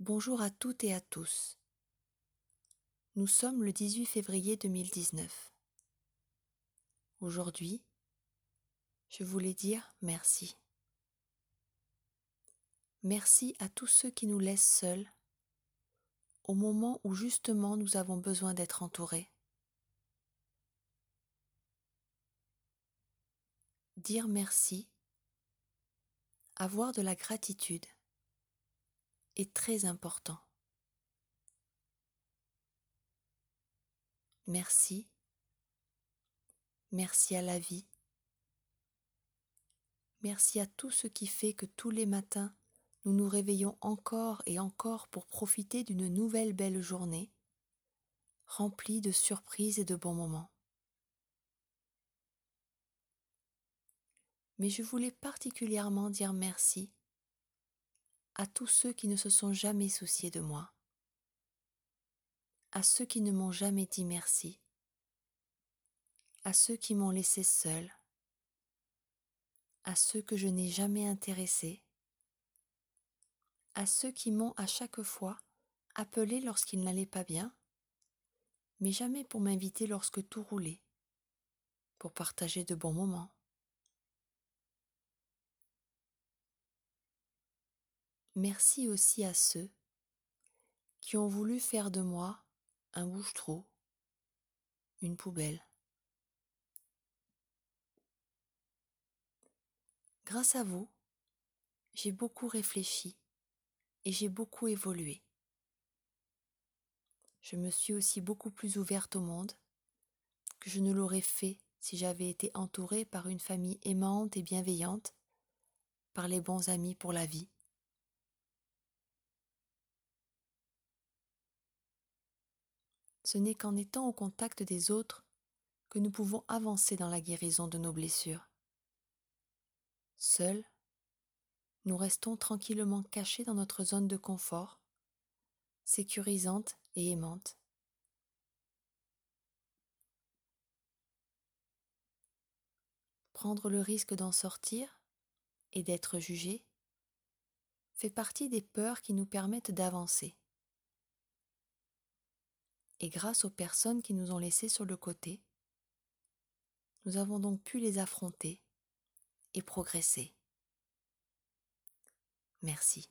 Bonjour à toutes et à tous. Nous sommes le 18 février 2019. Aujourd'hui, je voulais dire merci. Merci à tous ceux qui nous laissent seuls au moment où justement nous avons besoin d'être entourés. Dire merci, avoir de la gratitude, est très important. Merci. Merci à la vie. Merci à tout ce qui fait que tous les matins, nous nous réveillons encore et encore pour profiter d'une nouvelle belle journée, remplie de surprises et de bons moments. Mais je voulais particulièrement dire merci à tous ceux qui ne se sont jamais souciés de moi, à ceux qui ne m'ont jamais dit merci, à ceux qui m'ont laissé seul, à ceux que je n'ai jamais intéressés, à ceux qui m'ont à chaque fois appelé lorsqu'il n'allait pas bien, mais jamais pour m'inviter lorsque tout roulait, pour partager de bons moments. Merci aussi à ceux qui ont voulu faire de moi un bouche-trou, une poubelle. Grâce à vous, j'ai beaucoup réfléchi et j'ai beaucoup évolué. Je me suis aussi beaucoup plus ouverte au monde que je ne l'aurais fait si j'avais été entourée par une famille aimante et bienveillante, par les bons amis pour la vie. Ce n'est qu'en étant au contact des autres que nous pouvons avancer dans la guérison de nos blessures. Seuls, nous restons tranquillement cachés dans notre zone de confort, sécurisante et aimante. Prendre le risque d'en sortir et d'être jugé fait partie des peurs qui nous permettent d'avancer et grâce aux personnes qui nous ont laissés sur le côté, nous avons donc pu les affronter et progresser. Merci.